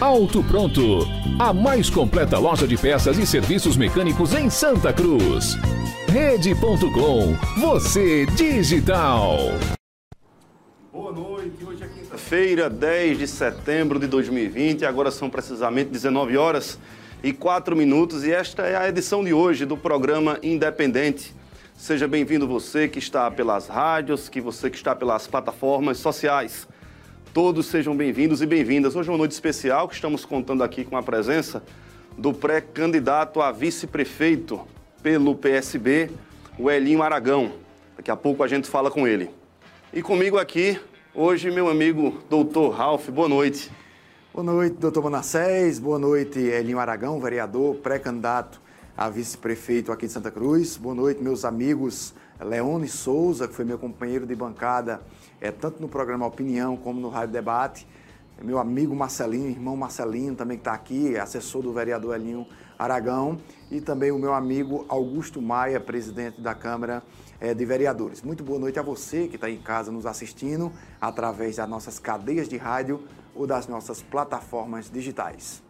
Auto Pronto, a mais completa loja de peças e serviços mecânicos em Santa Cruz. Rede.com, você digital. Boa noite, hoje é quinta-feira, 10 de setembro de 2020, agora são precisamente 19 horas e 4 minutos e esta é a edição de hoje do programa Independente. Seja bem-vindo você que está pelas rádios, que você que está pelas plataformas sociais. Todos sejam bem-vindos e bem-vindas. Hoje é uma noite especial que estamos contando aqui com a presença do pré-candidato a vice-prefeito pelo PSB, o Elinho Aragão. Daqui a pouco a gente fala com ele. E comigo aqui, hoje, meu amigo doutor Ralph. Boa noite. Boa noite, doutor Manassés. Boa noite, Elinho Aragão, vereador, pré-candidato a vice-prefeito aqui de Santa Cruz. Boa noite, meus amigos Leone Souza, que foi meu companheiro de bancada, é, tanto no programa Opinião como no Rádio Debate. Meu amigo Marcelinho, irmão Marcelinho, também que está aqui, assessor do vereador Elinho Aragão. E também o meu amigo Augusto Maia, presidente da Câmara é, de Vereadores. Muito boa noite a você que está em casa nos assistindo através das nossas cadeias de rádio ou das nossas plataformas digitais.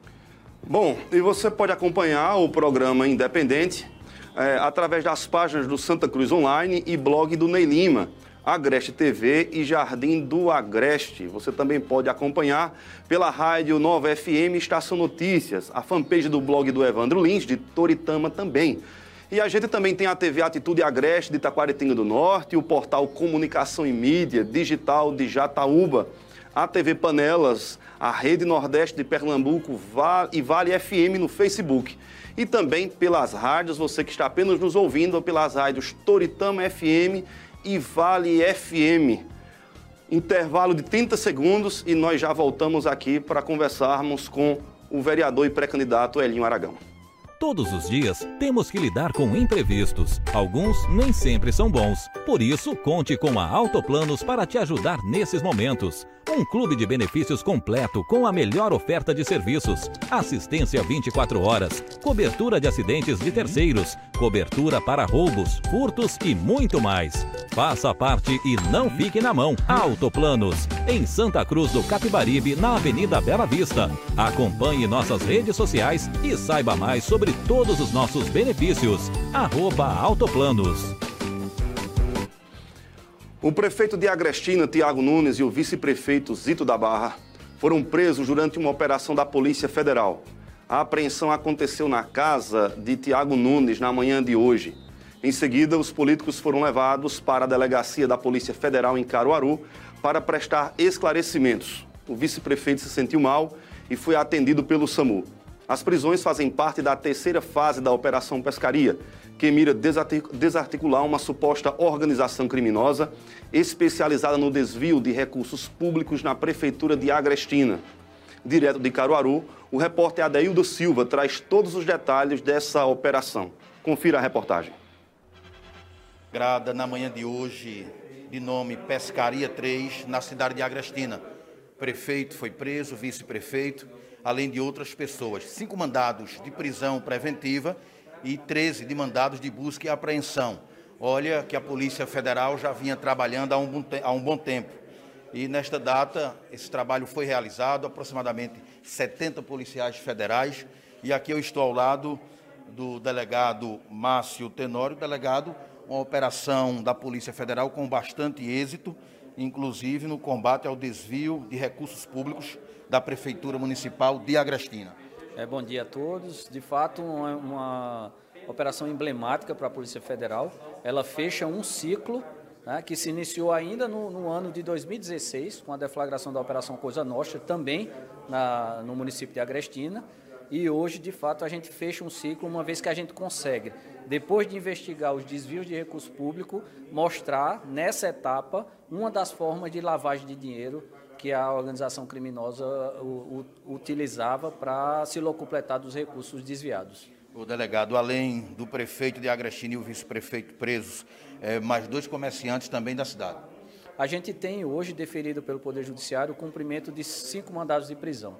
Bom, e você pode acompanhar o programa Independente é, através das páginas do Santa Cruz Online e blog do Ney Lima, Agreste TV e Jardim do Agreste. Você também pode acompanhar pela rádio Nova FM Estação Notícias, a fanpage do blog do Evandro Lins, de Toritama também. E a gente também tem a TV Atitude Agreste de Taquaritinga do Norte, o portal Comunicação e Mídia Digital de Jataúba, a TV Panelas, a Rede Nordeste de Pernambuco e Vale FM no Facebook. E também pelas rádios, você que está apenas nos ouvindo, pelas rádios Toritama FM e Vale FM. Intervalo de 30 segundos e nós já voltamos aqui para conversarmos com o vereador e pré-candidato Elinho Aragão. Todos os dias temos que lidar com imprevistos. Alguns nem sempre são bons. Por isso, conte com a Autoplanos para te ajudar nesses momentos. Um clube de benefícios completo com a melhor oferta de serviços, assistência 24 horas, cobertura de acidentes de terceiros, cobertura para roubos, furtos e muito mais. Faça parte e não fique na mão. Autoplanos, em Santa Cruz do Capibaribe, na Avenida Bela Vista. Acompanhe nossas redes sociais e saiba mais sobre todos os nossos benefícios. Arroba Autoplanos. O prefeito de Agrestina, Tiago Nunes, e o vice-prefeito Zito da Barra foram presos durante uma operação da Polícia Federal. A apreensão aconteceu na casa de Tiago Nunes na manhã de hoje. Em seguida, os políticos foram levados para a delegacia da Polícia Federal em Caruaru para prestar esclarecimentos. O vice-prefeito se sentiu mal e foi atendido pelo SAMU. As prisões fazem parte da terceira fase da Operação Pescaria, que mira desarticular uma suposta organização criminosa especializada no desvio de recursos públicos na Prefeitura de Agrestina. Direto de Caruaru, o repórter Adeildo Silva traz todos os detalhes dessa operação. Confira a reportagem. Grada na manhã de hoje, de nome Pescaria 3, na cidade de Agrestina. Prefeito foi preso, vice-prefeito, além de outras pessoas. Cinco mandados de prisão preventiva e 13 de mandados de busca e apreensão. Olha que a Polícia Federal já vinha trabalhando há um bom, há um bom tempo. E nesta data, esse trabalho foi realizado, aproximadamente 70 policiais federais. E aqui eu estou ao lado do delegado Márcio Tenório, delegado, uma operação da Polícia Federal com bastante êxito, inclusive no combate ao desvio de recursos públicos da Prefeitura Municipal de Agrestina. É, bom dia a todos. De fato, uma, uma operação emblemática para a Polícia Federal. Ela fecha um ciclo né, que se iniciou ainda no, no, ano de 2016, com a deflagração da Operação Coisa Nostra, também na, no município de Agrestina. E hoje, de fato, a gente fecha um ciclo, uma vez que a gente consegue, depois de investigar os desvios de recurso público, mostrar nessa etapa uma das formas de lavagem de dinheiro que a organização criminosa utilizava para se locupletar dos recursos desviados. O delegado, além do prefeito de Agrestina e o vice-prefeito presos, é, mais dois comerciantes também da cidade. A gente tem hoje deferido pelo Poder Judiciário o cumprimento de cinco mandados de prisão.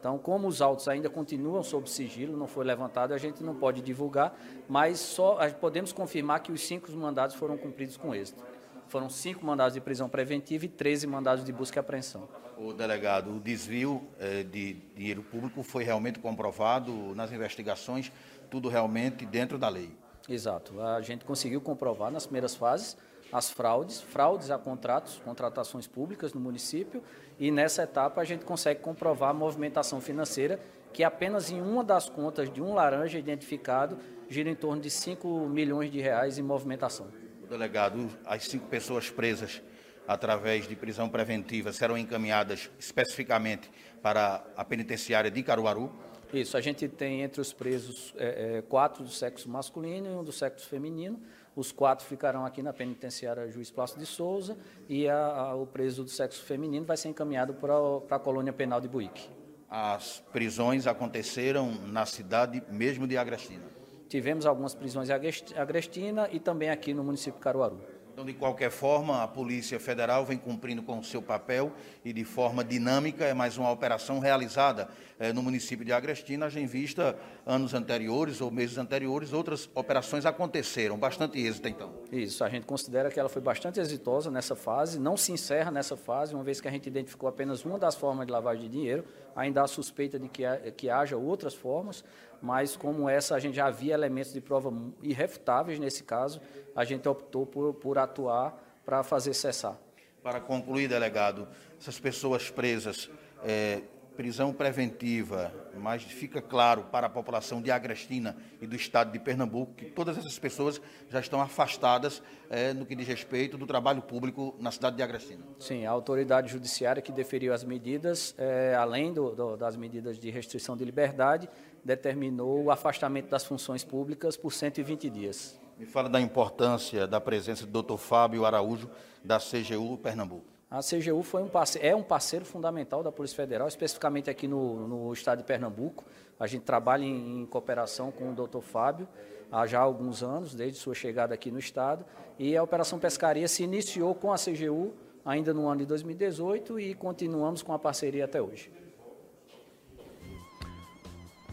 Então, como os autos ainda continuam sob sigilo, não foi levantado, a gente não pode divulgar, mas só podemos confirmar que os cinco mandados foram cumpridos com êxito. Foram cinco mandados de prisão preventiva e 13 mandados de busca e apreensão. O delegado, o desvio eh, de dinheiro público foi realmente comprovado nas investigações, tudo realmente dentro da lei. Exato. A gente conseguiu comprovar nas primeiras fases as fraudes, fraudes a contratos, contratações públicas no município, e nessa etapa a gente consegue comprovar a movimentação financeira, que apenas em uma das contas de um laranja identificado gira em torno de 5 milhões de reais em movimentação. Delegado, as cinco pessoas presas através de prisão preventiva serão encaminhadas especificamente para a penitenciária de Caruaru. Isso, a gente tem entre os presos é, é, quatro do sexo masculino e um do sexo feminino. Os quatro ficarão aqui na penitenciária Juiz Plácio de Souza e a, a, o preso do sexo feminino vai ser encaminhado para a colônia penal de Buíque. As prisões aconteceram na cidade mesmo de Agrestina? Tivemos algumas prisões em Agrestina e também aqui no município de Caruaru. Então, de qualquer forma, a Polícia Federal vem cumprindo com o seu papel e de forma dinâmica é mais uma operação realizada eh, no município de Agrestina, já em vista anos anteriores ou meses anteriores, outras operações aconteceram, bastante êxito então. Isso, a gente considera que ela foi bastante exitosa nessa fase, não se encerra nessa fase, uma vez que a gente identificou apenas uma das formas de lavagem de dinheiro, ainda há suspeita de que, que haja outras formas, mas como essa a gente já havia elementos de prova irrefutáveis nesse caso, a gente optou por, por atuar para fazer cessar. Para concluir, delegado, essas pessoas presas, é, prisão preventiva, mas fica claro para a população de Agrestina e do estado de Pernambuco que todas essas pessoas já estão afastadas é, no que diz respeito do trabalho público na cidade de Agrestina. Sim, a autoridade judiciária que deferiu as medidas, é, além do, do, das medidas de restrição de liberdade, determinou o afastamento das funções públicas por 120 dias. Me fala da importância da presença do Dr. Fábio Araújo, da CGU Pernambuco. A CGU foi um parceiro, é um parceiro fundamental da Polícia Federal, especificamente aqui no, no estado de Pernambuco. A gente trabalha em, em cooperação com o Dr. Fábio há já alguns anos, desde sua chegada aqui no estado. E a Operação Pescaria se iniciou com a CGU ainda no ano de 2018 e continuamos com a parceria até hoje.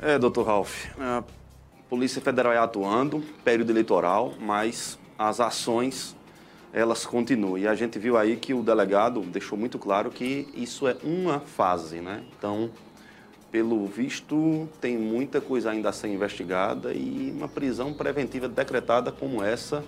É, doutor Ralph, a Polícia Federal é atuando, período eleitoral, mas as ações elas continuam. E a gente viu aí que o delegado deixou muito claro que isso é uma fase, né? Então, pelo visto, tem muita coisa ainda a ser investigada e uma prisão preventiva decretada como essa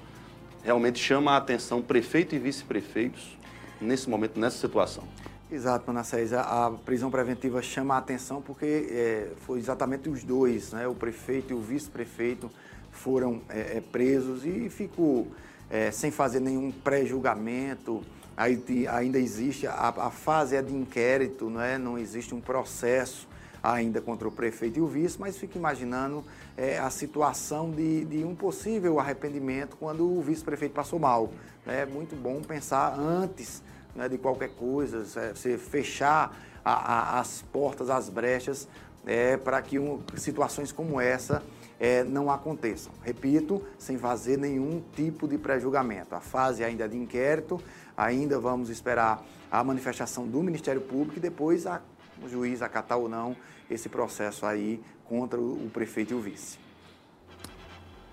realmente chama a atenção prefeito e vice-prefeitos nesse momento, nessa situação. Exato, Manassés. A, prisão preventiva chama a atenção porque é, foi exatamente os dois, né? o prefeito e o vice-prefeito foram é, é, presos e ficou é, sem fazer nenhum pré-julgamento. Ainda existe, a, a, fase é de inquérito, não, é? não existe um processo ainda contra o prefeito e o vice, mas fico imaginando é, a situação de, de, um possível arrependimento quando o vice-prefeito passou mal. É muito bom pensar antes né, de qualquer coisa, você fechar a, a, as portas, as brechas, é, para que um, situações como essa é, não aconteçam. Repito, sem fazer nenhum tipo de pré-julgamento. A fase ainda é de inquérito, ainda vamos esperar a manifestação do Ministério Público e depois a, o juiz acatar ou não esse processo aí contra o, o prefeito e o vice.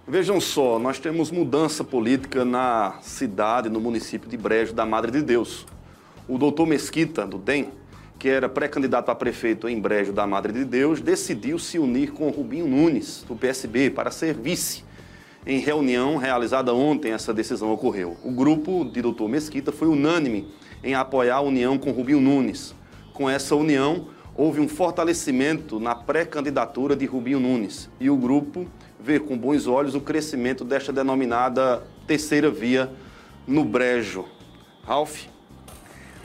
Vejam só, nós temos mudança política na cidade, no município de Brejo da Madre de Deus. O doutor Mesquita, do DEM, que era pré-candidato a prefeito em Brejo da Madre de Deus, decidiu se unir com Rubinho Nunes, do PSB, para ser vice. Em reunião realizada ontem, essa decisão ocorreu. O grupo de doutor Mesquita foi unânime em apoiar a união com Rubinho Nunes. Com essa união, houve um fortalecimento na pré-candidatura de Rubinho Nunes e o grupo vê com bons olhos o crescimento desta denominada terceira via no Brejo. Ralph?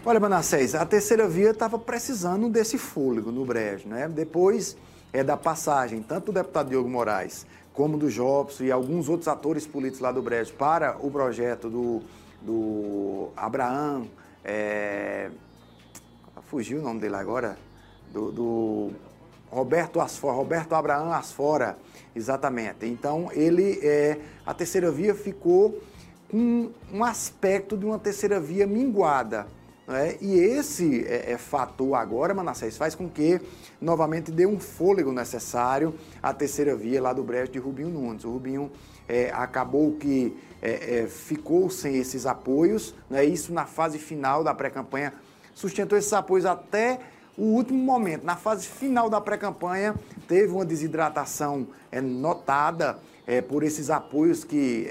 Olha, Manassés, a terceira via estava precisando desse fôlego no Brejo, né? Depois é, da passagem, tanto do deputado Diogo Moraes como do Jobson e alguns outros atores políticos lá do Brejo para o projeto do, do Abraão, é, fugiu o nome dele agora, do, do Roberto Asfora, Roberto Abraão Asfora, exatamente. Então, ele, é, a terceira via ficou com um aspecto de uma terceira via minguada. Né? E esse é, é, fator agora, Manassés, faz com que novamente dê um fôlego necessário à terceira via lá do Brejo de Rubinho Nunes. O Rubinho é, acabou que é, é, ficou sem esses apoios, né? isso na fase final da pré-campanha, sustentou esses apoios até o último momento. Na fase final da pré-campanha, teve uma desidratação é, notada por esses apoios que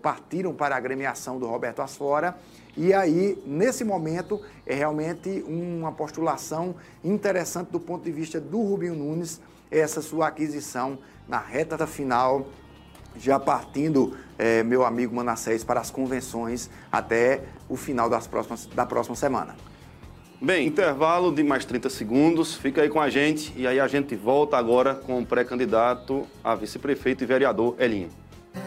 partiram para a agremiação do Roberto Asfora. E aí, nesse momento, é realmente uma postulação interessante do ponto de vista do Rubinho Nunes, essa sua aquisição na reta final, já partindo, é, meu amigo Manassés, para as convenções até o final das próximas, da próxima semana. Bem, intervalo de mais 30 segundos. Fica aí com a gente e aí a gente volta agora com o pré-candidato a vice-prefeito e vereador Elinho.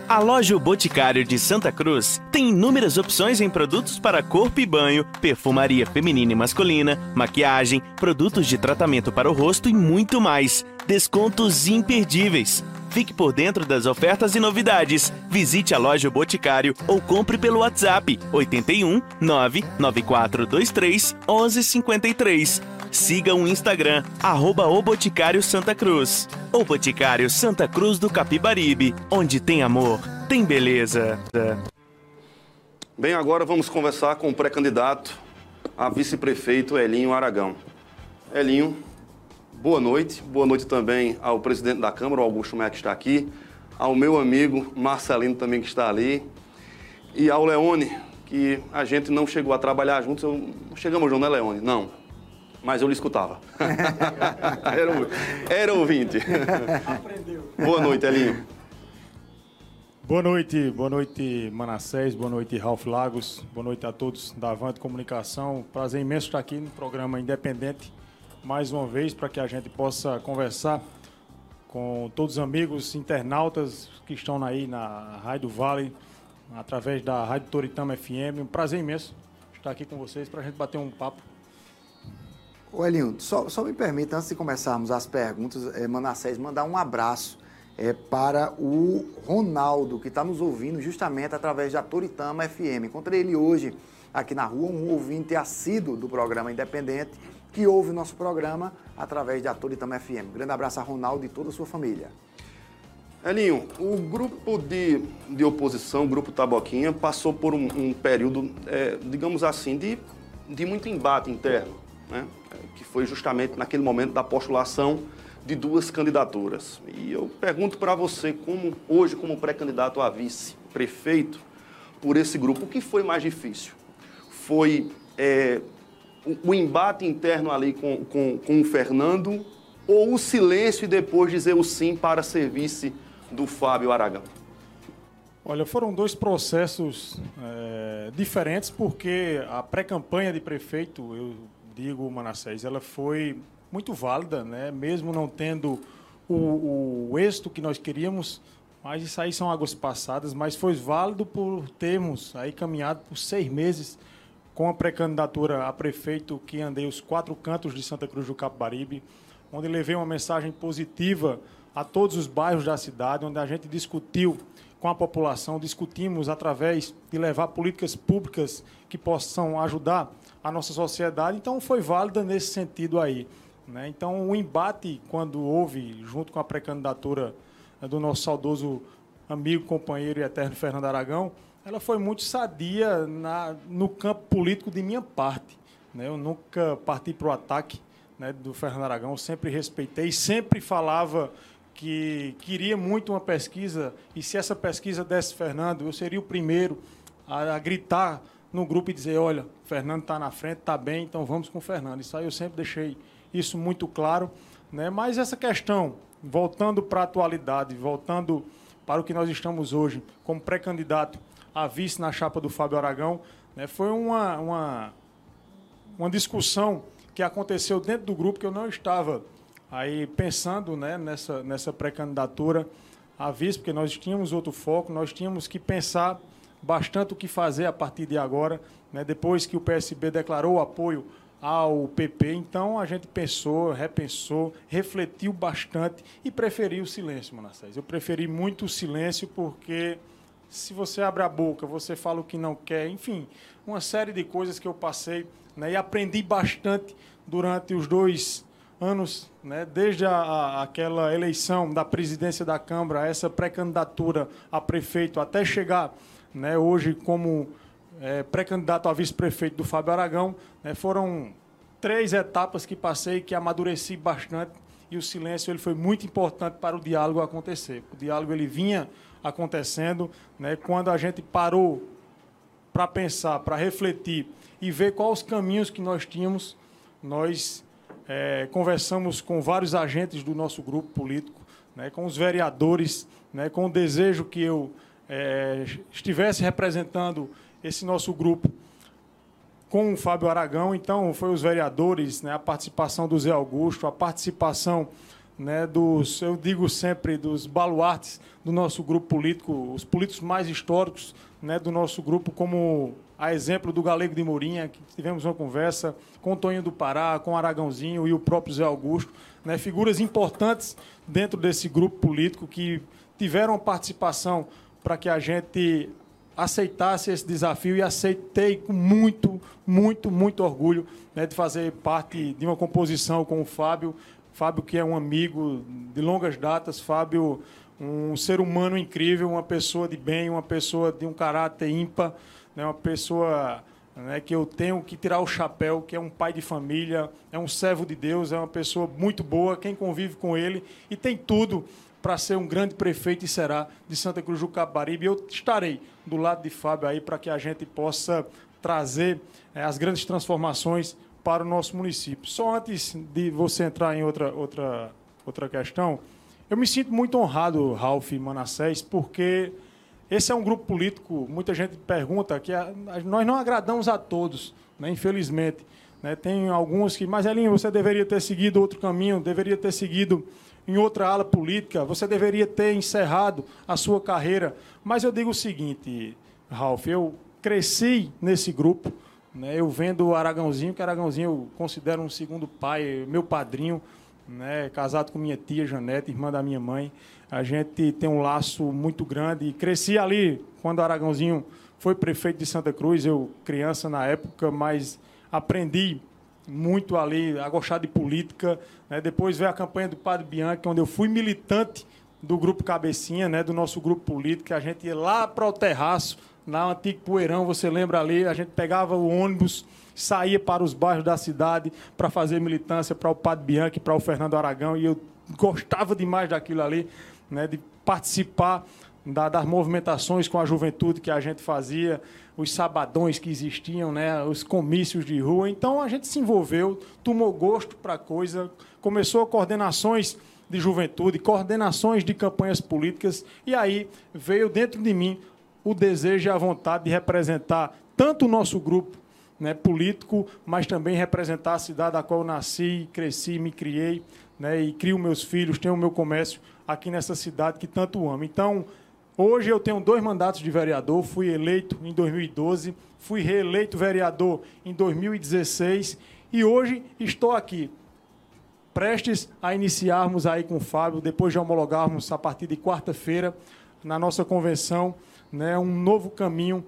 A loja o Boticário de Santa Cruz tem inúmeras opções em produtos para corpo e banho, perfumaria feminina e masculina, maquiagem, produtos de tratamento para o rosto e muito mais. Descontos imperdíveis. Fique por dentro das ofertas e novidades. Visite a loja Boticário ou compre pelo WhatsApp 81 99423 1153. Siga o Instagram, arroba o Boticário Santa Cruz. O Boticário Santa Cruz do Capibaribe, onde tem amor, tem beleza. Bem, agora vamos conversar com o pré-candidato a vice-prefeito Elinho Aragão. Elinho, boa noite. Boa noite também ao presidente da Câmara, Augusto Maia, que está aqui, ao meu amigo Marcelino também, que está ali, e ao Leone, que a gente não chegou a trabalhar juntos. Eu... Chegamos juntos, né, Leone? Não. Mas eu lhe escutava. era, era ouvinte. Aprendeu. Boa noite, Elinho. Boa noite, boa noite Manassés, boa noite Ralph Lagos, boa noite a todos da Avante Comunicação. Prazer imenso estar aqui no programa Independente mais uma vez para que a gente possa conversar com todos os amigos internautas que estão aí na Rádio Vale, através da Rádio Toritama FM. Um prazer imenso estar aqui com vocês para a gente bater um papo. O Elinho, só, só me permita, antes de começarmos as perguntas, é, Manassés, mandar um abraço é, para o Ronaldo, que está nos ouvindo justamente através da Toritama FM. Encontrei ele hoje aqui na rua, um ouvinte assíduo do programa Independente que ouve o nosso programa através da Toritama FM. grande abraço a Ronaldo e toda a sua família. Elinho, o grupo de, de oposição, o grupo Taboquinha, passou por um, um período, é, digamos assim, de, de muito embate interno, né? que foi justamente naquele momento da postulação de duas candidaturas. E eu pergunto para você, como hoje, como pré-candidato a vice-prefeito, por esse grupo, o que foi mais difícil? Foi é, o, embate interno ali com, com, com o Fernando ou o silêncio e depois dizer o sim para serviço do Fábio Aragão? Olha, foram dois processos é, diferentes, porque a pré-campanha de prefeito, eu digo, Manassés, ela foi muito válida, né? mesmo não tendo o, o êxito que nós queríamos, mas isso aí são águas passadas, mas foi válido por termos aí caminhado por seis meses com a pré-candidatura a prefeito que andei os quatro cantos de Santa Cruz do Capibaribe, onde levei uma mensagem positiva a todos os bairros da cidade, onde a gente discutiu com a população, discutimos através de levar políticas públicas que possam ajudar a nossa sociedade. Então, foi válida nesse sentido aí. Né? Então, o embate, quando houve, junto com a pré-candidatura do nosso saudoso amigo, companheiro e eterno Fernando Aragão, ela foi muito sadia na, no campo político de minha parte. Né? Eu nunca parti para o ataque né, do Fernando Aragão, eu sempre respeitei, sempre falava que queria muito uma pesquisa e se essa pesquisa desse Fernando, eu seria o primeiro a, a gritar no grupo e dizer, olha, Fernando está na frente, está bem, então vamos com o Fernando. Isso aí eu sempre deixei isso muito claro. Né? Mas essa questão, voltando para a atualidade, voltando para o que nós estamos hoje como pré-candidato a vice na chapa do Fábio Aragão, né? foi uma, uma, uma discussão que aconteceu dentro do grupo que eu não estava aí pensando né, nessa, nessa pré-candidatura a vice, porque nós tínhamos outro foco, nós tínhamos que pensar bastante o que fazer a partir de agora, né, depois que o PSB declarou apoio ao PP, então a gente pensou, repensou, refletiu bastante e preferiu o silêncio, Manassés. Eu preferi muito o silêncio porque se você abre a boca, você fala o que não quer, enfim, uma série de coisas que eu passei né, e aprendi bastante durante os dois anos, né, desde a, a, aquela eleição da presidência da Câmara, essa pré-candidatura a prefeito, até chegar né, hoje como é, pré-candidato a vice-prefeito do Fábio Aragão, né, foram três etapas que passei, que amadureci bastante, e o silêncio ele foi muito importante para o diálogo acontecer. O diálogo ele vinha acontecendo, né, quando a gente parou para pensar, para refletir e ver quais os caminhos que nós tínhamos, nós é, conversamos com vários agentes do nosso grupo político, né, com os vereadores, né, com o desejo que eu é, estivesse representando esse nosso grupo com o Fábio Aragão. Então, foi os vereadores, né, a participação do Zé Augusto, a participação né, dos, eu digo sempre, dos baluartes do nosso grupo político, os políticos mais históricos né, do nosso grupo, como a exemplo do Galego de Mourinha, que tivemos uma conversa com o Toninho do Pará, com o Aragãozinho e o próprio Zé Augusto, né, figuras importantes dentro desse grupo político que tiveram participação para que a gente aceitasse esse desafio e aceitei com muito, muito, muito orgulho né, de fazer parte de uma composição com o Fábio, Fábio, que é um amigo de longas datas, Fábio, um ser humano incrível, uma pessoa de bem, uma pessoa de um caráter ímpar, né, uma pessoa né, que eu tenho que tirar o chapéu, que é um pai de família, é um servo de Deus, é uma pessoa muito boa, quem convive com ele e tem tudo para ser um grande prefeito e será de Santa Cruz do Capibaribe. Eu estarei do lado de Fábio aí para que a gente possa trazer é, as grandes transformações para o nosso município. Só antes de você entrar em outra, outra, outra questão, eu me sinto muito honrado, Ralf Manassés, porque esse é um grupo político, muita gente pergunta, que a, a, nós não agradamos a todos, né, infelizmente. Né, tem alguns que, mas Elinho, você deveria ter seguido outro caminho, deveria ter seguido em outra ala política, você deveria ter encerrado a sua carreira. Mas eu digo o seguinte, Ralf, eu cresci nesse grupo, né? Eu vendo o Aragãozinho, que Aragãozinho eu considero um segundo pai, meu padrinho, né? casado com minha tia Janete, irmã da minha mãe. A gente tem um laço muito grande. Cresci ali quando o Aragãozinho foi prefeito de Santa Cruz, eu criança na época, mas aprendi muito ali a gostar de política. Né? Depois veio a campanha do Padre Bianchi, onde eu fui militante do grupo Cabecinha, né? do nosso grupo político. A gente ia lá para o terraço na Antigo Poeirão, você lembra ali, a gente pegava o ônibus, saía para os bairros da cidade para fazer militância para o Padre Bianchi, para o Fernando Aragão, e eu gostava demais daquilo ali, né, de participar da, das movimentações com a juventude que a gente fazia, os sabadões que existiam, né, os comícios de rua. Então a gente se envolveu, tomou gosto para a coisa, começou coordenações de juventude, coordenações de campanhas políticas, e aí veio dentro de mim o desejo e a vontade de representar tanto o nosso grupo né, político, mas também representar a cidade da qual nasci, cresci, me criei, né, e crio meus filhos, tenho o meu comércio aqui nessa cidade que tanto amo. Então, hoje eu tenho dois mandatos de vereador, fui eleito em 2012, fui reeleito vereador em 2016 e hoje estou aqui. Prestes a iniciarmos aí com o Fábio, depois de homologarmos a partir de quarta-feira na nossa convenção né, um novo caminho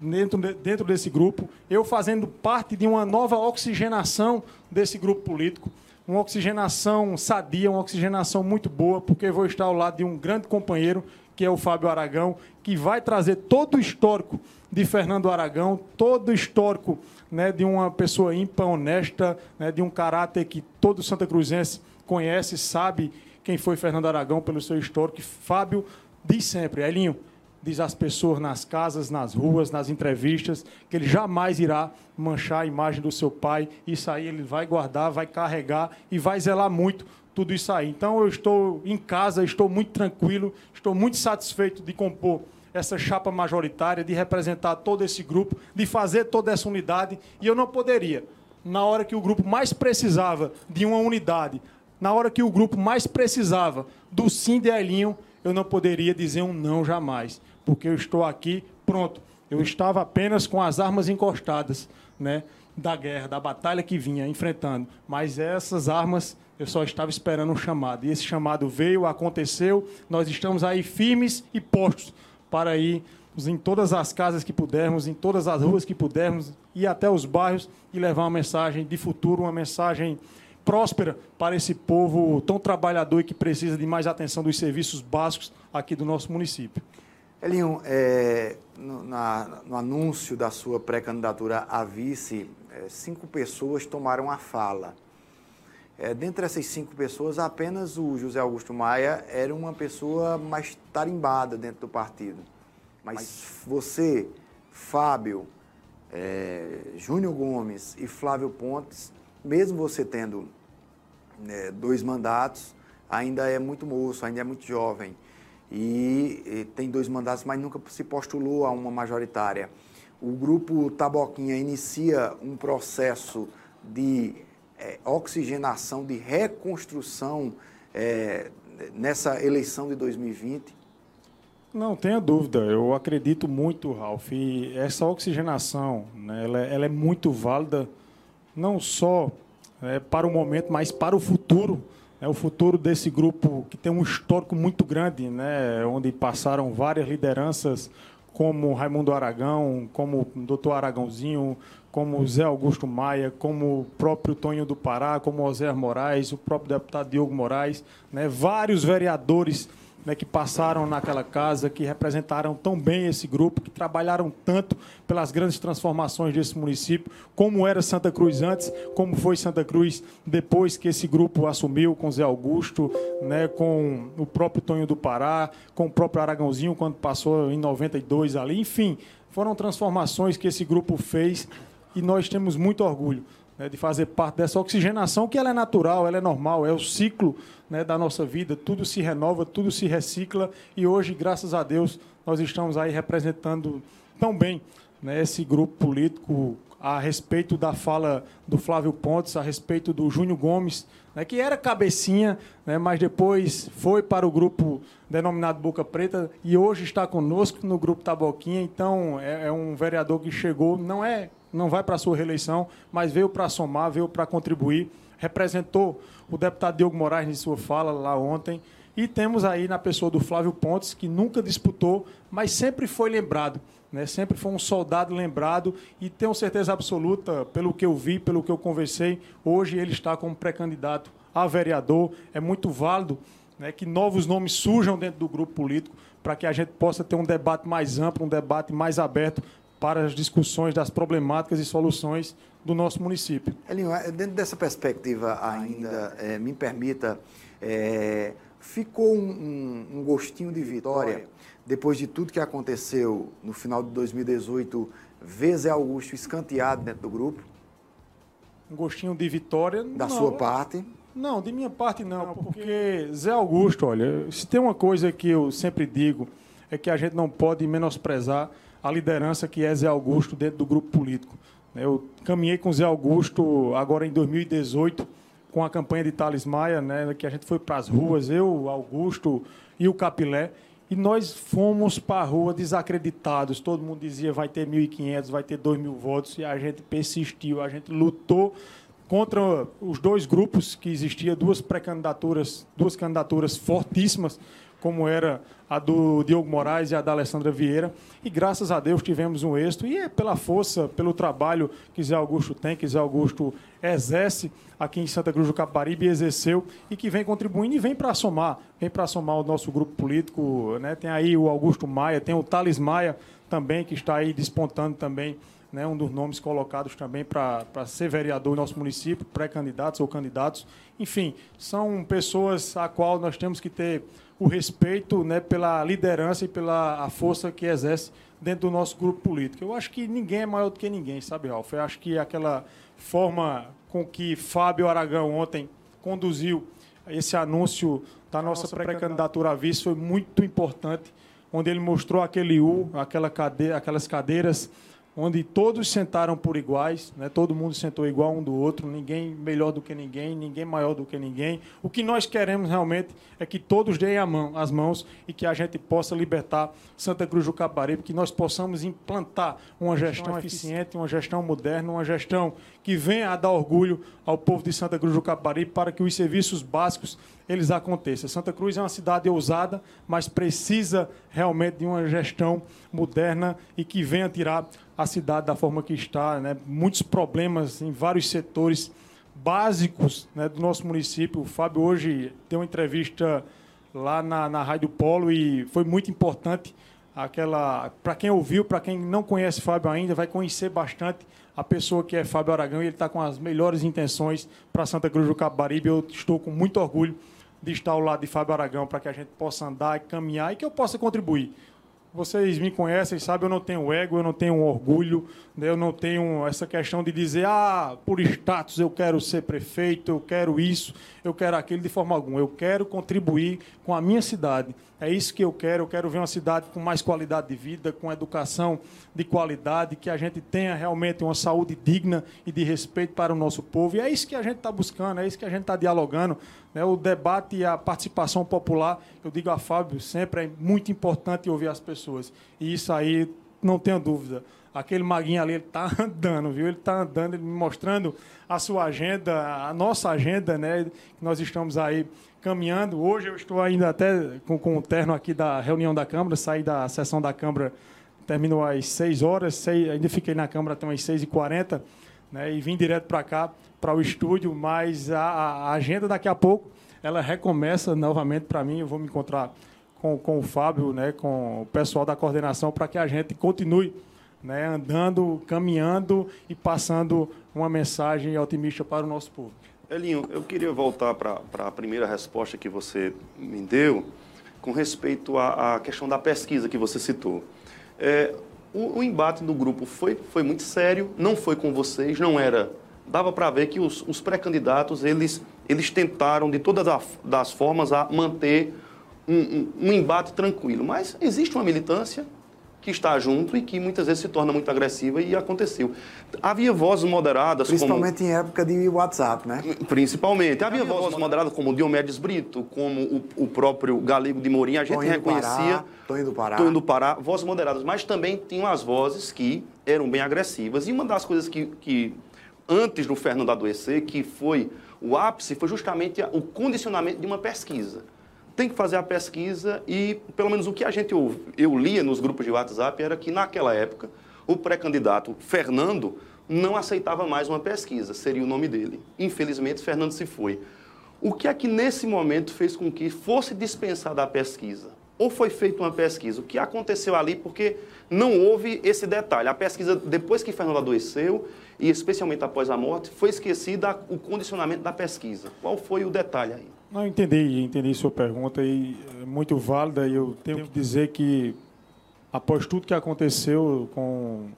dentro, de, dentro desse grupo, eu fazendo parte de uma nova oxigenação desse grupo político, uma oxigenação sadia, uma oxigenação muito boa, porque vou estar ao lado de um grande companheiro, que é o Fábio Aragão, que vai trazer todo o histórico de Fernando Aragão, todo o histórico né, de uma pessoa ímpar, honesta, né, de um caráter que todo Santa Cruzense conhece, sabe quem foi Fernando Aragão pelo seu histórico. Fábio diz sempre, Elinho, diz às pessoas nas casas, nas ruas, nas entrevistas, que ele jamais irá manchar a imagem do seu pai. Isso aí ele vai guardar, vai carregar e vai zelar muito tudo isso aí. Então eu estou em casa, estou muito tranquilo, estou muito satisfeito de compor essa chapa majoritária, de representar todo esse grupo, de fazer toda essa unidade, e eu não poderia, na hora que o grupo mais precisava de uma unidade, na hora que o grupo mais precisava do sim de Elinho, eu não poderia dizer um não jamais porque eu estou aqui pronto. Eu estava apenas com as armas encostadas, né, da guerra, da batalha que vinha enfrentando. Mas essas armas eu só estava esperando um chamado. E esse chamado veio, aconteceu. Nós estamos aí firmes e postos para ir em todas as casas que pudermos, em todas as ruas que pudermos, ir até os bairros e levar uma mensagem de futuro, uma mensagem próspera para esse povo tão trabalhador e que precisa de mais atenção dos serviços básicos aqui do nosso município. Elinho, é, no, na, no, anúncio da sua pré-candidatura a vice, é, cinco pessoas tomaram a fala. É, dentre essas cinco pessoas, apenas o José Augusto Maia era uma pessoa mais tarimbada dentro do partido. Mas, Mas... você, Fábio, é, Júnior Gomes e Flávio Pontes, mesmo você tendo né, dois mandatos, ainda é muito moço, ainda é muito jovem e, e tem dois mandatos, mas nunca se postulou a uma majoritária. O grupo Taboquinha inicia um processo de é, oxigenação, de reconstrução é, nessa eleição de 2020? Não tenha dúvida, eu acredito muito, Ralf. E essa oxigenação né, ela, ela, é muito válida, não só é, para o momento, mas para o futuro é o futuro desse grupo que tem um histórico muito grande, né, onde passaram várias lideranças, como Raimundo Aragão, como o doutor Aragãozinho, como Zé Augusto Maia, como o próprio Tonho do Pará, como José Moraes, o próprio deputado Diogo Moraes, né, vários vereadores né, que passaram naquela casa, que representaram tão bem esse grupo, que trabalharam tanto pelas grandes transformações desse município, como era Santa Cruz antes, como foi Santa Cruz depois que esse grupo assumiu com Zé Augusto, né, com o próprio Tonho do Pará, com o próprio Aragãozinho quando passou em 92 ali, enfim, foram transformações que esse grupo fez e nós temos muito orgulho né, de fazer parte dessa oxigenação, que ela é natural, ela é normal, é o ciclo né, da nossa vida, tudo se renova, tudo se recicla, e hoje, graças a Deus, nós estamos aí representando tão bem né, esse grupo político a respeito da fala do Flávio Pontes, a respeito do Júnior Gomes, né, que era cabecinha, né, mas depois foi para o grupo denominado Boca Preta e hoje está conosco no grupo Taboquinha. Então, é, é um vereador que chegou, não é não vai para a sua reeleição, mas veio para somar, veio para contribuir, representou o deputado Diogo Moraes em sua fala lá ontem. E temos aí na pessoa do Flávio Pontes, que nunca disputou, mas sempre foi lembrado. Né? Sempre foi um soldado lembrado e tenho certeza absoluta, pelo que eu vi, pelo que eu conversei, hoje ele está como pré-candidato a vereador. É muito válido né, que novos nomes surjam dentro do grupo político para que a gente possa ter um debate mais amplo, um debate mais aberto para as discussões das problemáticas e soluções do nosso município. Elinho, é, dentro dessa perspectiva ainda, é, me permita, é, ficou um, um, gostinho de vitória depois de tudo que aconteceu no final de 2018, ver Zé Augusto escanteado dentro do grupo? Um gostinho de vitória? Da não, sua parte? Não, de minha parte não, não porque Zé Augusto, olha, se tem uma coisa que eu sempre digo, é que a gente não pode menosprezar a liderança que é Zé Augusto dentro do grupo político. Eu caminhei com Zé Augusto agora em 2018 com a campanha de Thales Maia, né, que a gente foi para as ruas, eu, Augusto e o Capilé, e nós fomos para a rua desacreditados. Todo mundo dizia vai ter 1.500, vai ter 2.000 votos, e a gente persistiu, a gente lutou contra os dois grupos que existia, duas pré-candidaturas, duas candidaturas fortíssimas como era a do Diogo Moraes e a da Alessandra Vieira. E graças a Deus tivemos um êxito. E é pela força, pelo trabalho que Zé Augusto tem, que Zé Augusto exerce aqui em Santa Cruz do Caparibe, exerceu e que vem contribuindo e vem para somar, vem para somar o nosso grupo político. Né? Tem aí o Augusto Maia, tem o Thales Maia também, que está aí despontando também né, um dos nomes colocados também para ser vereador no nosso município, pré-candidatos ou candidatos. Enfim, são pessoas a qual nós temos que ter o respeito né, pela liderança e pela a força que exerce dentro do nosso grupo político. Eu acho que ninguém é maior do que ninguém, sabe, Ralf? Eu acho que aquela forma com que Fábio Aragão ontem conduziu esse anúncio da nossa pré-candidatura a vice foi muito importante, onde ele mostrou aquele U, aquela cadeira, aquelas cadeiras onde todos sentaram por iguais, né? todo mundo sentou igual um do outro, ninguém melhor do que ninguém, ninguém maior do que ninguém. O que nós queremos realmente é que todos deem a mão, as mãos e que a gente possa libertar Santa Cruz do Caparibe, que nós possamos implantar uma gestão eficiente, uma gestão moderna, uma gestão que venha a dar orgulho ao povo de Santa Cruz do Caparibe para que os serviços básicos eles aconteçam. Santa Cruz é uma cidade ousada, mas precisa realmente de uma gestão moderna e que venha tirar a cidade da forma que está, né? muitos problemas em vários setores básicos né, do nosso município. O Fábio hoje deu uma entrevista lá na, na Rádio Polo e foi muito importante aquela para quem ouviu, para quem não conhece Fábio ainda, vai conhecer bastante a pessoa que é Fábio Aragão e ele está com as melhores intenções para Santa Cruz do Capibaribe. Eu estou com muito orgulho de estar ao lado de Fábio Aragão para que a gente possa andar e caminhar e que eu possa contribuir vocês me conhecem, sabem, eu não tenho ego, eu não tenho orgulho? Eu não tenho essa questão de dizer, ah, por status eu quero ser prefeito, eu quero isso, eu quero aquilo, de forma alguma. Eu quero contribuir com a minha cidade. É isso que eu quero. Eu quero ver uma cidade com mais qualidade de vida, com educação de qualidade, que a gente tenha realmente uma saúde digna e de respeito para o nosso povo. E é isso que a gente está buscando, é isso que a gente está dialogando. Né? O debate e a participação popular, eu digo a Fábio sempre, é muito importante ouvir as pessoas. E isso aí, não tenha dúvida. Aquele maguinho ali, ele está andando, viu? Ele está andando, ele mostrando a sua agenda, a nossa agenda, né? Nós estamos aí caminhando. Hoje eu estou ainda até com, com o terno aqui da reunião da Câmara, saí da sessão da Câmara, terminou às 6 horas, seis, ainda fiquei na Câmara até umas 6h40, né? E vim direto para cá, para o estúdio, mas a, a, agenda daqui a pouco, ela recomeça novamente para mim, eu vou me encontrar com, com o Fábio, né, com o pessoal da coordenação, para que a gente continue né, andando, caminhando e passando uma mensagem otimista para o nosso povo. Elinho, eu queria voltar para a primeira resposta que você me deu com respeito à, à questão da pesquisa que você citou. É, o, o, embate do grupo foi, foi muito sério, não foi com vocês, não era... Dava para ver que os, os pré-candidatos, eles, eles tentaram de todas as das formas a manter um, um, um embate tranquilo. Mas existe uma militância, que está junto e que muitas vezes se torna muito agressiva e aconteceu. Havia vozes moderadas Principalmente como... em época de WhatsApp, né? Principalmente. Havia, Havia vozes moderadas como Diomedes Brito, como o, o próprio Galego de Morim, a gente Tonho reconhecia... Tonho do Pará. Tonho do Pará, vozes moderadas. Mas também tinham as vozes que eram bem agressivas. E uma das coisas que, que antes do Fernando adoecer, que foi o ápice, foi justamente o condicionamento de uma pesquisa tem que fazer a pesquisa e, pelo menos o que a gente eu, eu lia nos grupos de WhatsApp era que naquela época o pré-candidato Fernando não aceitava mais uma pesquisa, seria o nome dele. Infelizmente, Fernando se foi. O que é que nesse momento fez com que fosse dispensada a pesquisa? Ou foi feita uma pesquisa? O que aconteceu ali? Porque não houve esse detalhe. A pesquisa, depois que Fernando adoeceu, e especialmente após a morte, foi esquecida o condicionamento da pesquisa. Qual foi o detalhe aí? Não, entendi, entendi sua pergunta e é muito válida e eu tenho que dizer que após tudo que aconteceu com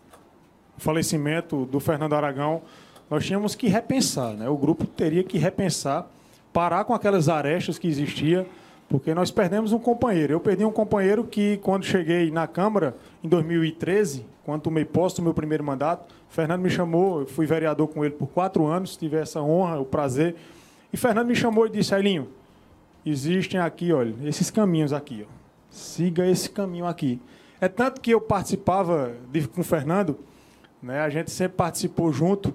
o falecimento do Fernando Aragão, nós tínhamos que repensar, né? O grupo teria que repensar, parar com aquelas arestas que existia, porque nós perdemos um companheiro. Eu perdi um companheiro que quando cheguei na Câmara em 2013, quando tomei posse do meu primeiro mandato, Fernando me chamou, eu fui vereador com ele por quatro anos, tive essa honra, o prazer e Fernando me chamou e disse, Ailinho, existem aqui, olha, esses caminhos aqui, ó. Siga esse caminho aqui. É tanto que eu participava de, com o Fernando, né, a gente sempre participou junto.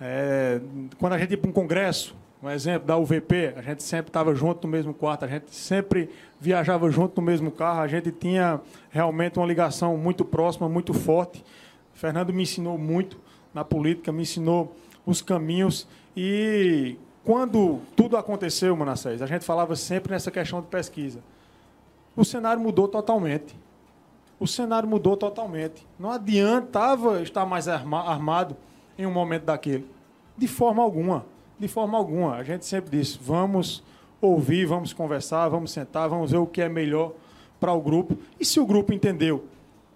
É, quando a gente ia para um congresso, um exemplo da UVP, a gente sempre estava junto no mesmo quarto, a gente sempre viajava junto no mesmo carro, a gente tinha realmente uma ligação muito próxima, muito forte. O Fernando me ensinou muito na política, me ensinou os caminhos e quando tudo aconteceu, Manassés, a gente falava sempre nessa questão de pesquisa. O cenário mudou totalmente. o cenário mudou totalmente. Não adiantava estar mais arma, armado em um momento daquele. De forma alguma. De forma alguma. A gente sempre disse: vamos ouvir, vamos conversar, vamos sentar, vamos ver o que é melhor para o grupo. E se o grupo entendeu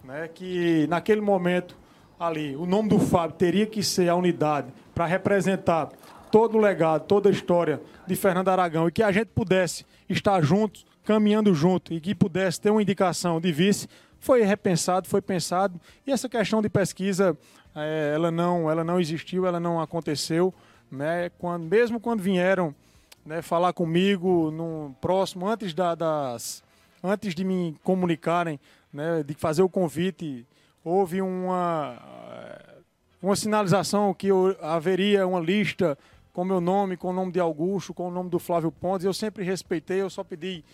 né, que naquele momento ali o nome do Fábio teria que ser a unidade para representar todo o legado, toda a história de Fernando Aragão e que a gente pudesse estar juntos, caminhando junto e que pudesse ter uma indicação de vice, foi repensado, foi pensado e essa questão de pesquisa é, ela não, ela não existiu, ela não aconteceu, né? Quando, mesmo quando vieram né, falar comigo no próximo, antes da, das, antes de me comunicarem, né, de fazer o convite, houve uma, uma sinalização que haveria uma lista com meu nome, com o nome de Augusto, com o nome do Flávio Pontes. Eu sempre respeitei, eu só pedi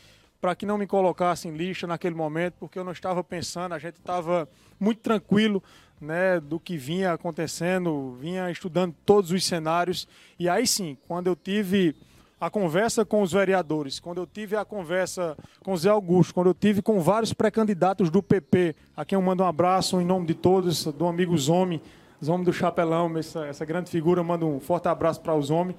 para que não me colocassem lista naquele momento, porque eu não estava pensando, a gente estava muito tranquilo né, do que vinha acontecendo, vinha estudando todos os cenários. E aí sim, quando eu tive a conversa com os vereadores, quando eu tive a conversa com Zé Augusto, quando eu tive com vários pré-candidatos do PP, a quem eu mando um abraço em nome de todos, do amigo Zomi, Zomi do Chapelão, essa, essa grande figura, mando um forte abraço para o Zomi.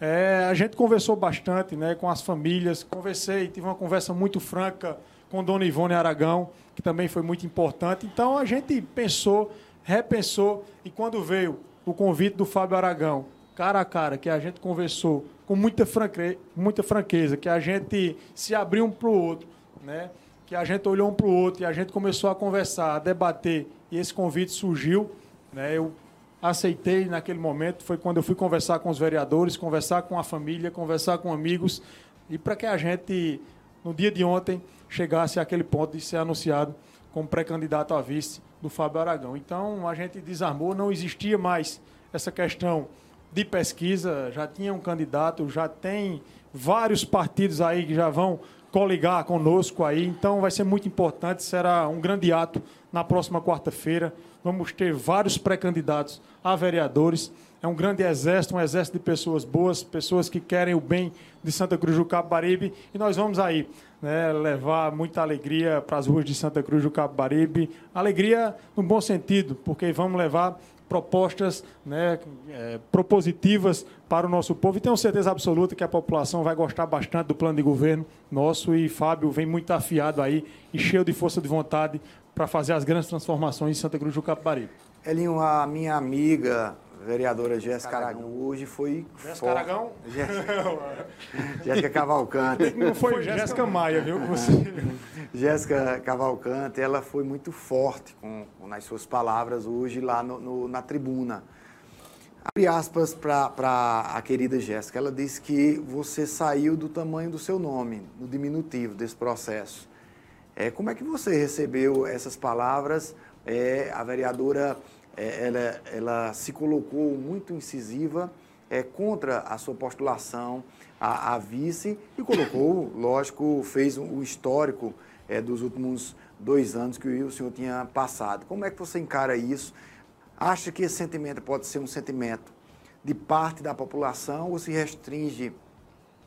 É, a gente conversou bastante né, com as famílias, conversei, tive uma conversa muito franca com Dona Ivone Aragão, que também foi muito importante. Então a gente pensou, repensou, e quando veio o convite do Fábio Aragão, cara a cara, que a gente conversou com muita, franque, muita franqueza, que a gente se abriu um para o outro, né? que a gente olhou um para o outro e a gente começou a conversar, a debater, e esse convite surgiu. Né? Eu aceitei naquele momento, foi quando eu fui conversar com os vereadores, conversar com a família, conversar com amigos, e para que a gente, no dia de ontem, chegasse àquele ponto de ser anunciado como pré-candidato a vice do Fábio Aragão. Então, a gente desarmou, não existia mais essa questão de pesquisa, já tinha um candidato, já tem vários partidos aí que já vão coligar conosco aí, então vai ser muito importante, será um grande ato na próxima quarta-feira. Vamos ter vários pré-candidatos a vereadores. É um grande exército, um exército de pessoas boas, pessoas que querem o bem de Santa Cruz do Capibaribe. E nós vamos aí né, levar muita alegria para as ruas de Santa Cruz do Capibaribe. Alegria no bom sentido, porque vamos levar propostas né, é, propositivas para o nosso povo e tenho certeza absoluta que a população vai gostar bastante do plano de governo nosso e Fábio vem muito afiado aí e cheio de força de vontade para fazer as grandes transformações em Santa Cruz do Capibaribe. Elinho, a minha amiga vereadora Jéssica Aragão hoje foi. Jéssica Aragão? Jéssica Cavalcante. Não foi Jéssica Maia, viu? Você... Jéssica Cavalcante, ela foi muito forte com, nas suas palavras hoje lá no, no, na tribuna. Abre aspas para a querida Jéssica. Ela disse que você saiu do tamanho do seu nome, no diminutivo desse processo. É, como é que você recebeu essas palavras? É, a vereadora ela, ela se colocou muito incisiva é, contra a sua postulação a, a, vice e colocou, lógico, fez o um, um histórico é, dos últimos dois anos que o senhor tinha passado. Como é que você encara isso? Acha que esse sentimento pode ser um sentimento de parte da população ou se restringe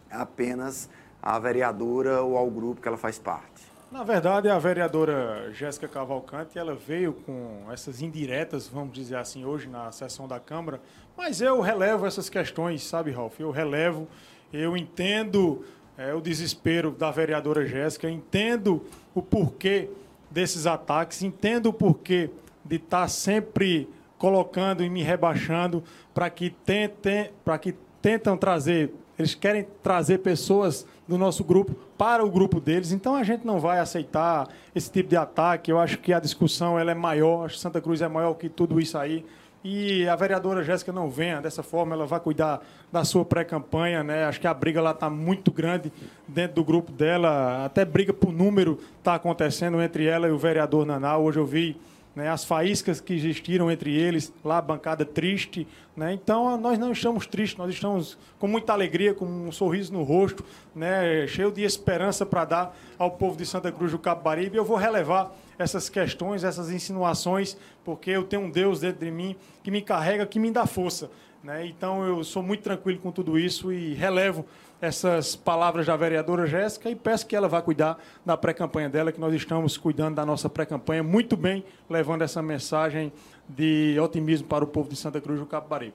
apenas à vereadora ou ao grupo que ela faz parte? Na verdade, a vereadora Jéssica Cavalcante, ela veio com essas indiretas, vamos dizer assim, hoje na sessão da Câmara, mas eu relevo essas questões, sabe, Ralf? Eu relevo, eu entendo é, o desespero da vereadora Jéssica, entendo o porquê desses ataques, entendo o porquê de estar tá sempre colocando e me rebaixando para que tentem, para que tentam trazer, eles querem trazer pessoas do nosso grupo para o grupo deles. Então a gente não vai aceitar esse tipo de ataque. Eu acho que a discussão ela é maior, acho que Santa Cruz é maior que tudo isso aí. E a vereadora Jéssica não venha dessa forma, ela vai cuidar da sua pré-campanha, né? Acho que a briga lá está muito grande dentro do grupo dela, até briga por número está acontecendo entre ela e o vereador Nanau. Hoje eu vi né, as faíscas que existiram entre eles, lá a bancada triste. Né? Então, nós não estamos tristes, nós estamos com muita alegria, com um sorriso no rosto, né, cheio de esperança para dar ao povo de Santa Cruz do Capibaribe. Eu vou relevar essas questões, essas insinuações, porque eu tenho um Deus dentro de mim que me carrega, que me dá força. Né? Então eu sou muito tranquilo com tudo isso e relevo essas palavras da vereadora Jéssica e peço que ela vá cuidar da pré-campanha dela, que nós estamos cuidando da nossa pré-campanha muito bem, levando essa mensagem de otimismo para o povo de Santa Cruz do Capibaribe.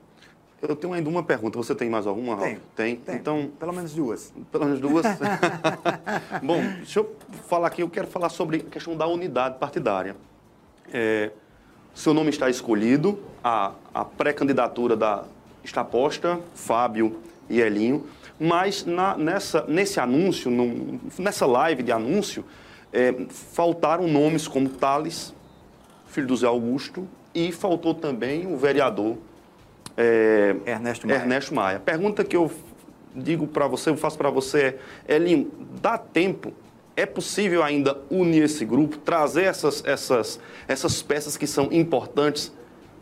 Eu tenho ainda uma pergunta. Você tem mais alguma, Tem. Tem? Tem. Então, Pelo menos duas. pelo menos duas. Bom, deixa eu falar aqui. Eu quero falar sobre a questão da unidade partidária. É, seu nome está escolhido, a, a pré-candidatura da, está posta, Fábio e Elinho, mas na- nessa, nesse anúncio, num- nessa live de anúncio, é, faltaram nomes como Thales, filho do Zé Augusto, e faltou também o vereador é, Ernesto Maia. Ernesto Maia. Pergunta que eu digo para você, eu faço para você é, Elinho, dá tempo? É possível ainda unir esse grupo, trazer essas, essas, essas peças que são importantes,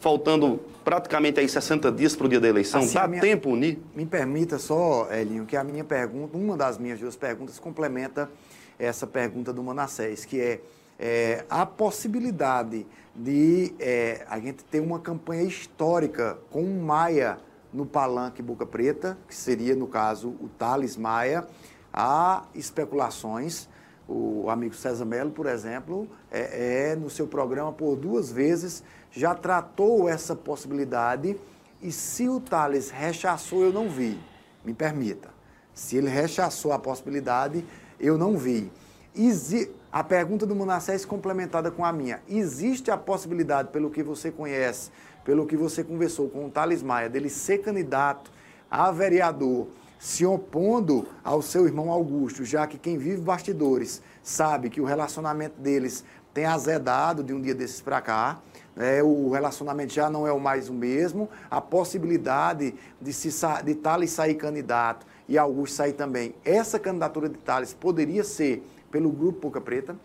faltando praticamente aí 60 dias para o dia da eleição? Assim, dá minha- tempo unir? Me permita só, Elinho, que a minha pergunta, uma das minhas duas perguntas, complementa essa pergunta do Manassés, que é, é, a possibilidade de é, a gente ter uma campanha histórica com o Maia no palanque Boca Preta, que seria, no caso, o Thales Maia. Há especulações. O amigo César Melo, por exemplo, é, é, no seu programa por duas vezes já tratou essa possibilidade e se o Thales rechaçou, eu não vi. Me permita. Se ele rechaçou a possibilidade, eu não vi. Exi- a pergunta do Manassés complementada com a minha. Existe a possibilidade, pelo que você conhece, pelo que você conversou com o Thales Maia, dele ser candidato a vereador, se opondo ao seu irmão Augusto, já que quem vive bastidores sabe que o relacionamento deles tem azedado de um dia desses para cá. né? o relacionamento já não é o mais o mesmo. A possibilidade de, se, de Thales sair candidato e Augusto sair também. Essa candidatura de Thales poderia ser pelo Grupo Boca Preta?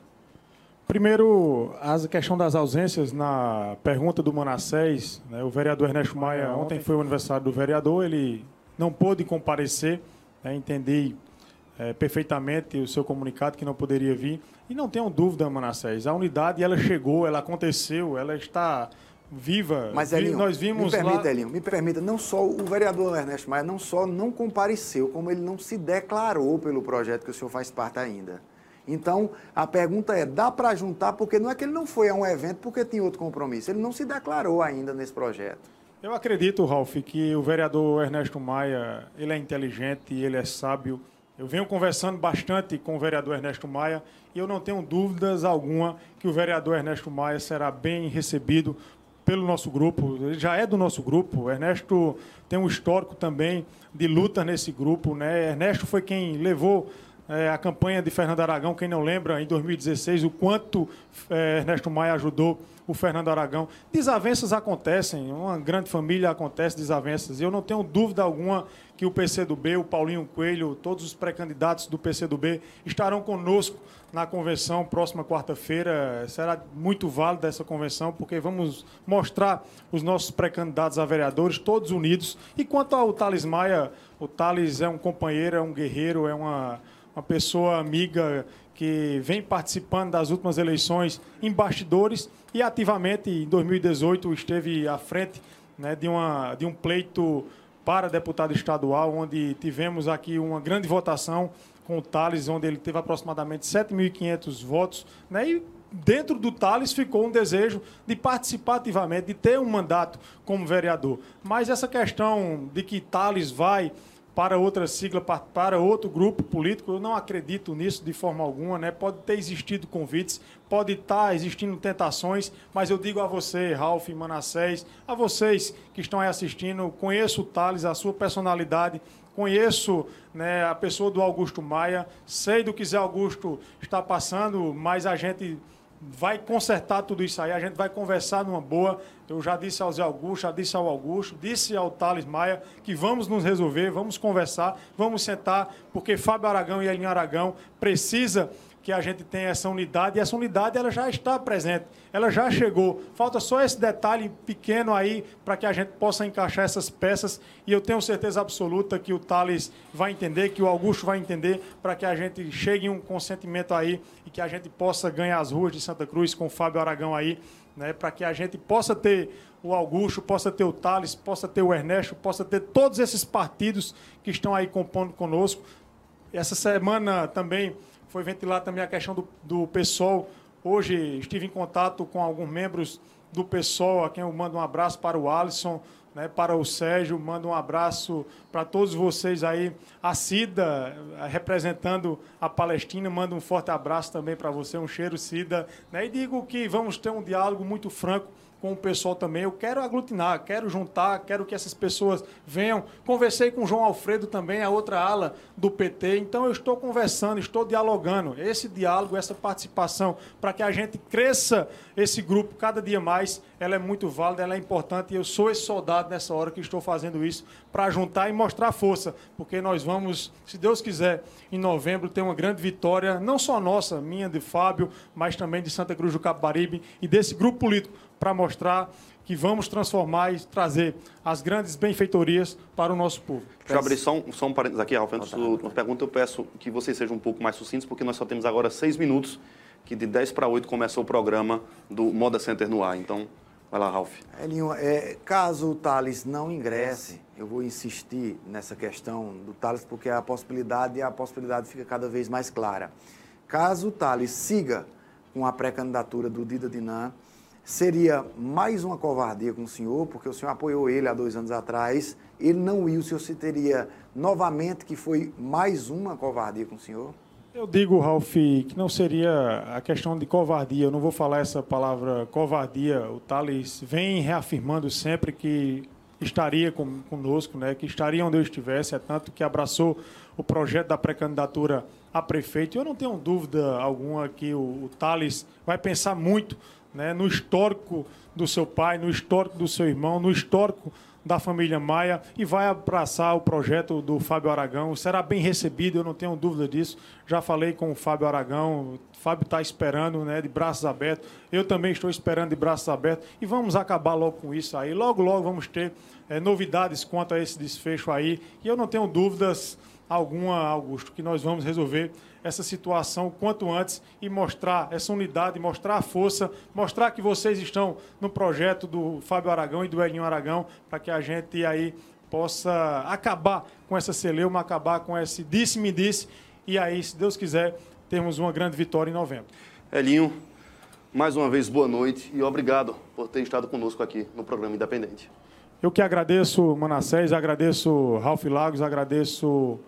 Primeiro, a questão das ausências na pergunta do Manassés, né, o vereador Ernesto Maia, ontem foi o aniversário do vereador, ele não pôde comparecer, né, entendi eh, perfeitamente o seu comunicado que não poderia vir. E não tenham dúvida, Manassés, a unidade ela chegou, ela aconteceu, ela está viva. Mas, Elinho, nós vimos me permita, lá... Elinho, me permita, não só o vereador Ernesto Maia não só não compareceu, como ele não se declarou pelo projeto que o senhor faz parte ainda. Então, a pergunta é, dá para juntar, porque não é que ele não foi a um evento porque tinha outro compromisso, ele não se declarou ainda nesse projeto. Eu acredito, Ralf, que o vereador Ernesto Maia, ele é inteligente, ele é sábio. Eu venho conversando bastante com o vereador Ernesto Maia e eu não tenho dúvidas alguma que o vereador Ernesto Maia será bem recebido pelo nosso grupo. Ele já é do nosso grupo. O Ernesto tem um histórico também de luta nesse grupo. Né? Ernesto foi quem levou é, a campanha de Fernando Aragão, quem não lembra, em 2016, o quanto é, Ernesto Maia ajudou o Fernando Aragão. Desavenças acontecem, uma grande família acontece desavenças. Eu não tenho dúvida alguma que o PCdoB, o Paulinho Coelho, todos os pré-candidatos do PCdoB estarão conosco na convenção próxima quarta-feira. Será muito válida essa convenção, porque vamos mostrar os nossos pré-candidatos a vereadores, todos unidos. E quanto ao Thales Maia, o Thales é um companheiro, é um guerreiro, é uma uma pessoa amiga que vem participando das últimas eleições em bastidores e ativamente em 2018 esteve à frente né, de, uma, de um pleito para deputado estadual, onde tivemos aqui uma grande votação com o Thales, onde ele teve aproximadamente 7.500 votos. Né, e dentro do Thales ficou um desejo de participar ativamente, de ter um mandato como vereador. Mas essa questão de que Thales vai para outra sigla, pa- para outro grupo político, eu não acredito nisso de forma alguma, né? Pode ter existido convites, pode estar existindo tentações, mas eu digo a você, Ralf, Manassés, a vocês que estão aí assistindo, conheço o Thales, a sua personalidade, conheço né, a pessoa do Augusto Maia, sei do que Zé Augusto está passando, mas a gente vai consertar tudo isso aí, a gente vai conversar numa boa. Eu já disse ao Zé Augusto, já disse ao Augusto, disse ao Thales Maia que vamos nos resolver, vamos conversar, vamos sentar, porque Fábio Aragão e Elinho Aragão precisa que a gente tenha essa unidade e essa unidade ela já está presente, ela já chegou. Falta só esse detalhe pequeno aí para que a gente possa encaixar essas peças e eu tenho certeza absoluta que o Thales vai entender, que o Augusto vai entender para que a gente chegue em um consentimento aí e que a gente possa ganhar as ruas de Santa Cruz com o Fábio Aragão aí, né, para que a gente possa ter o Augusto, possa ter o Thales, possa ter o Ernesto, possa ter todos esses partidos que estão aí compondo conosco. Essa semana também foi ventilada também a questão do, do PSOL. Hoje estive em contato com alguns membros do PSOL, a quem eu mando um abraço para o Alisson, né, para o Sérgio, mando um abraço para todos vocês aí. A Cida, representando a Palestina, mando um forte abraço também para você, um cheiro, Cida. Né, e digo que vamos ter um diálogo muito franco com o pessoal também. Eu quero aglutinar, quero juntar, quero que essas pessoas venham. Conversei com o João Alfredo também, a outra ala do PT. Então eu estou conversando, estou dialogando. Esse diálogo, essa participação, para que a gente cresça esse grupo cada dia mais, ela é muito válida, ela é importante. E eu sou esse soldado nessa hora que estou fazendo isso para juntar e mostrar força, porque nós vamos, se Deus quiser, em novembro ter uma grande vitória, não só nossa, minha, de Fábio, mas também de Santa Cruz do Capibaribe e desse grupo político para mostrar que vamos transformar e trazer as grandes benfeitorias para o nosso povo. Deixa eu abrir só um, só um parênteses aqui, Ralf. Antes da última pergunta, eu peço que vocês sejam um pouco mais sucintos, porque nós só temos agora seis minutos, que de 10 para 8 começa o programa do Moda Center no ar. Então, vai lá, Ralf. Elinho, é, caso o Thales não ingresse, eu vou insistir nessa questão do Thales, porque a possibilidade, a possibilidade fica cada vez mais clara. Caso o Thales siga com a pré-candidatura do Dida Dinan, seria mais uma covardia com o senhor, porque o senhor apoiou ele há dois anos atrás, ele não ia, o senhor se teria novamente que foi mais uma covardia com o senhor? Eu digo, Ralf, que não seria a questão de covardia, eu não vou falar essa palavra covardia, o Thales vem reafirmando sempre que estaria conosco, né, que estaria onde eu estivesse, é tanto que abraçou o projeto da pré-candidatura a prefeito. Eu não tenho dúvida alguma que o, o Thales vai pensar muito né, no histórico do seu pai, no histórico do seu irmão, no histórico da família Maia e vai abraçar o projeto do Fábio Aragão. Será bem recebido, eu não tenho dúvida disso. Já falei com o Fábio Aragão, o Fábio está esperando né, de braços abertos. Eu também estou esperando de braços abertos e vamos acabar logo com isso aí. Logo, logo vamos ter é, novidades quanto a esse desfecho aí. E eu não tenho dúvidas alguma, Augusto, que nós vamos resolver essa situação o quanto antes e mostrar essa unidade, mostrar a força, mostrar que vocês estão no projeto do Fábio Aragão e do Elinho Aragão, para que a gente aí possa acabar com essa celeuma, acabar com esse disse-me disse, e aí, se Deus quiser, temos uma grande vitória em novembro. Elinho, mais uma vez, boa noite e obrigado por ter estado conosco aqui no programa Independente. Eu que agradeço, Manassés, agradeço Ralph Lagos, agradeço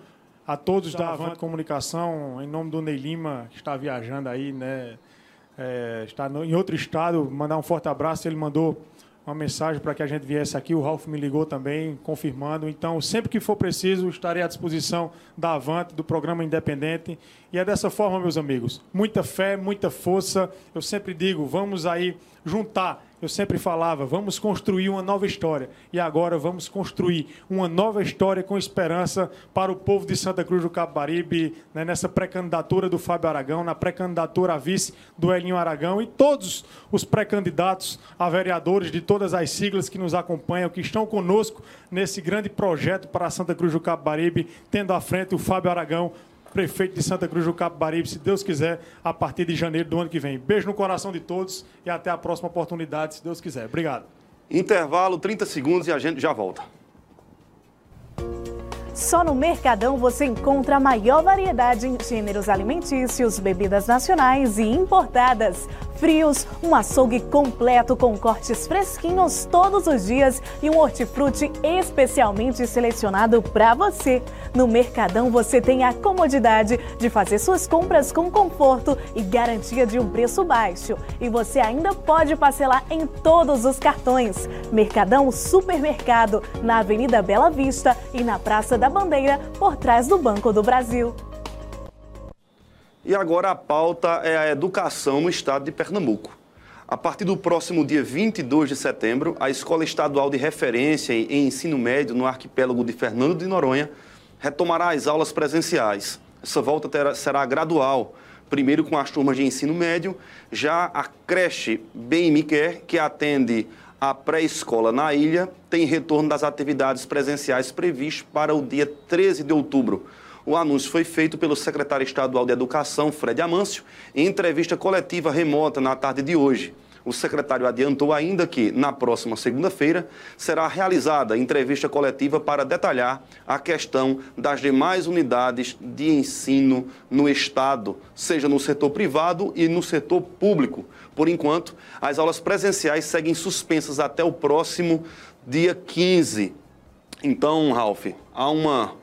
a todos da Avante Comunicação, em nome do Ney Lima, que está viajando aí, né? É, está no, em outro estado, mandar um forte abraço. Ele mandou uma mensagem para que a gente viesse aqui. O Ralf me ligou também, confirmando. Então, sempre que for preciso, estarei à disposição da Avante, do programa Independente. E é dessa forma, meus amigos. Muita fé, muita força. Eu sempre digo, vamos aí juntar eu sempre falava, vamos construir uma nova história. E agora vamos construir uma nova história com esperança para o povo de Santa Cruz do Capibaribe, né, nessa pré-candidatura do Fábio Aragão, na pré-candidatura a vice do Elinho Aragão e todos os pré-candidatos a vereadores de todas as siglas que nos acompanham, que estão conosco nesse grande projeto para Santa Cruz do Capibaribe, tendo à frente o Fábio Aragão, prefeito de Santa Cruz do Capibaribe, se Deus quiser, a partir de janeiro do ano que vem. Beijo no coração de todos e até a próxima oportunidade, se Deus quiser. Obrigado. Intervalo, 30 segundos e a gente já volta. Só no Mercadão você encontra a maior variedade em gêneros alimentícios, bebidas nacionais e importadas frios, um açougue completo com cortes fresquinhos todos os dias e um hortifruti especialmente selecionado para você. No Mercadão você tem a comodidade de fazer suas compras com conforto e garantia de um preço baixo. E você ainda pode parcelar em todos os cartões. Mercadão Supermercado, na Avenida Bela Vista e na Praça da Bandeira, por trás do Banco do Brasil. E agora a pauta é a educação no estado de Pernambuco. A partir do próximo dia 22 de setembro, a Escola Estadual de Referência em Ensino Médio no arquipélago de Fernando de Noronha retomará as aulas presenciais. Essa volta terá, será gradual primeiro com as turmas de ensino médio, já a creche Bem Me Quer, que atende a pré-escola na ilha, tem retorno das atividades presenciais previstas para o dia 13 de outubro. O anúncio foi feito pelo secretário estadual de Educação, Fred Amâncio, em entrevista coletiva remota na tarde de hoje. O secretário adiantou ainda que, na próxima segunda-feira, será realizada entrevista coletiva para detalhar a questão das demais unidades de ensino no Estado, seja no setor privado e no setor público. Por enquanto, as aulas presenciais seguem suspensas até o próximo dia 15. Então, Ralph, há uma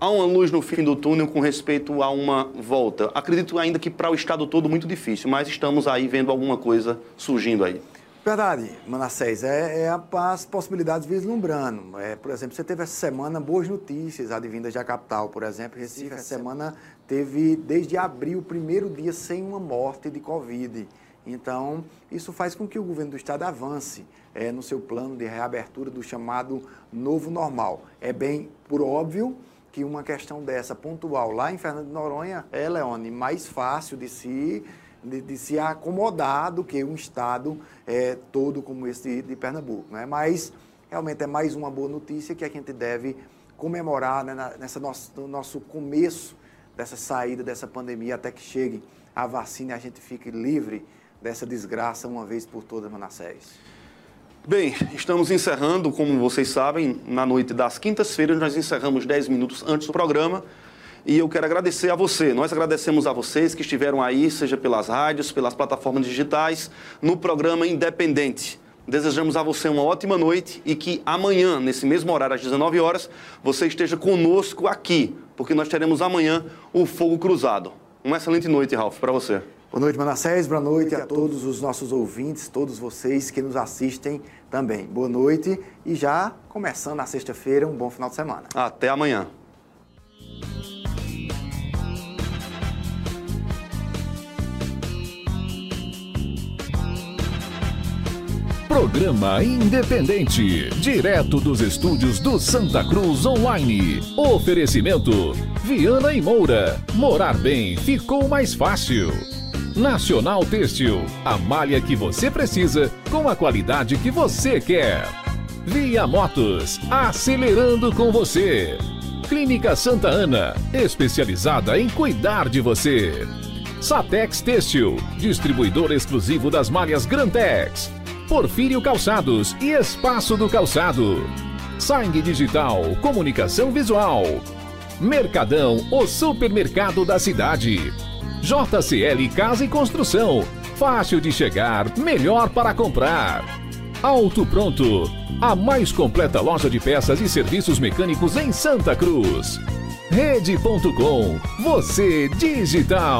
há uma luz no fim do túnel com respeito a uma volta. Acredito ainda que para o estado todo muito difícil, mas estamos aí vendo alguma coisa surgindo aí. Verdade, Manassés, é, é as possibilidades vislumbrando. É, por exemplo, você teve essa semana boas notícias advindas da capital, por exemplo, Recife, essa semana teve desde abril o primeiro dia sem uma morte de Covid. Então, isso faz com que o governo do estado avance é, no seu plano de reabertura do chamado novo normal. É bem por óbvio que uma questão dessa pontual lá em Fernando de Noronha é, Leone, mais fácil de se, de, de se acomodar do que um estado é, todo como esse de, Pernambuco. Né? Mas realmente é mais uma boa notícia que a gente deve comemorar né, nessa nosso, no nosso começo dessa saída dessa pandemia até que chegue a vacina e a gente fique livre dessa desgraça uma vez por todas, Manassés. Bem, estamos encerrando, como vocês sabem, na noite das quintas-feiras, nós encerramos 10 minutos antes do programa. E eu quero agradecer a você. Nós agradecemos a vocês que estiveram aí, seja pelas rádios, pelas plataformas digitais, no programa Independente. Desejamos a você uma ótima noite e que amanhã, nesse mesmo horário, às 19 horas, você esteja conosco aqui, porque nós teremos amanhã o Fogo Cruzado. Uma excelente noite, Ralf, para você. Boa noite, Manassés. Boa noite a todos os nossos ouvintes, todos vocês que nos assistem também. Boa noite e já começando na sexta-feira, um bom final de semana. Até amanhã. Programa Independente, direto dos estúdios do Santa Cruz Online. Oferecimento: Viana e Moura. Morar bem ficou mais fácil. Nacional Têxtil, a malha que você precisa com a qualidade que você quer. Via Motos, acelerando com você. Clínica Santa Ana, especializada em cuidar de você. Satex Têxtil, distribuidor exclusivo das malhas Grantex. Porfírio Calçados e Espaço do Calçado. Sangue Digital, comunicação visual. Mercadão, o supermercado da cidade. JCL Casa e Construção. Fácil de chegar, melhor para comprar. Auto Pronto. A mais completa loja de peças e serviços mecânicos em Santa Cruz. Rede.com. Você digital.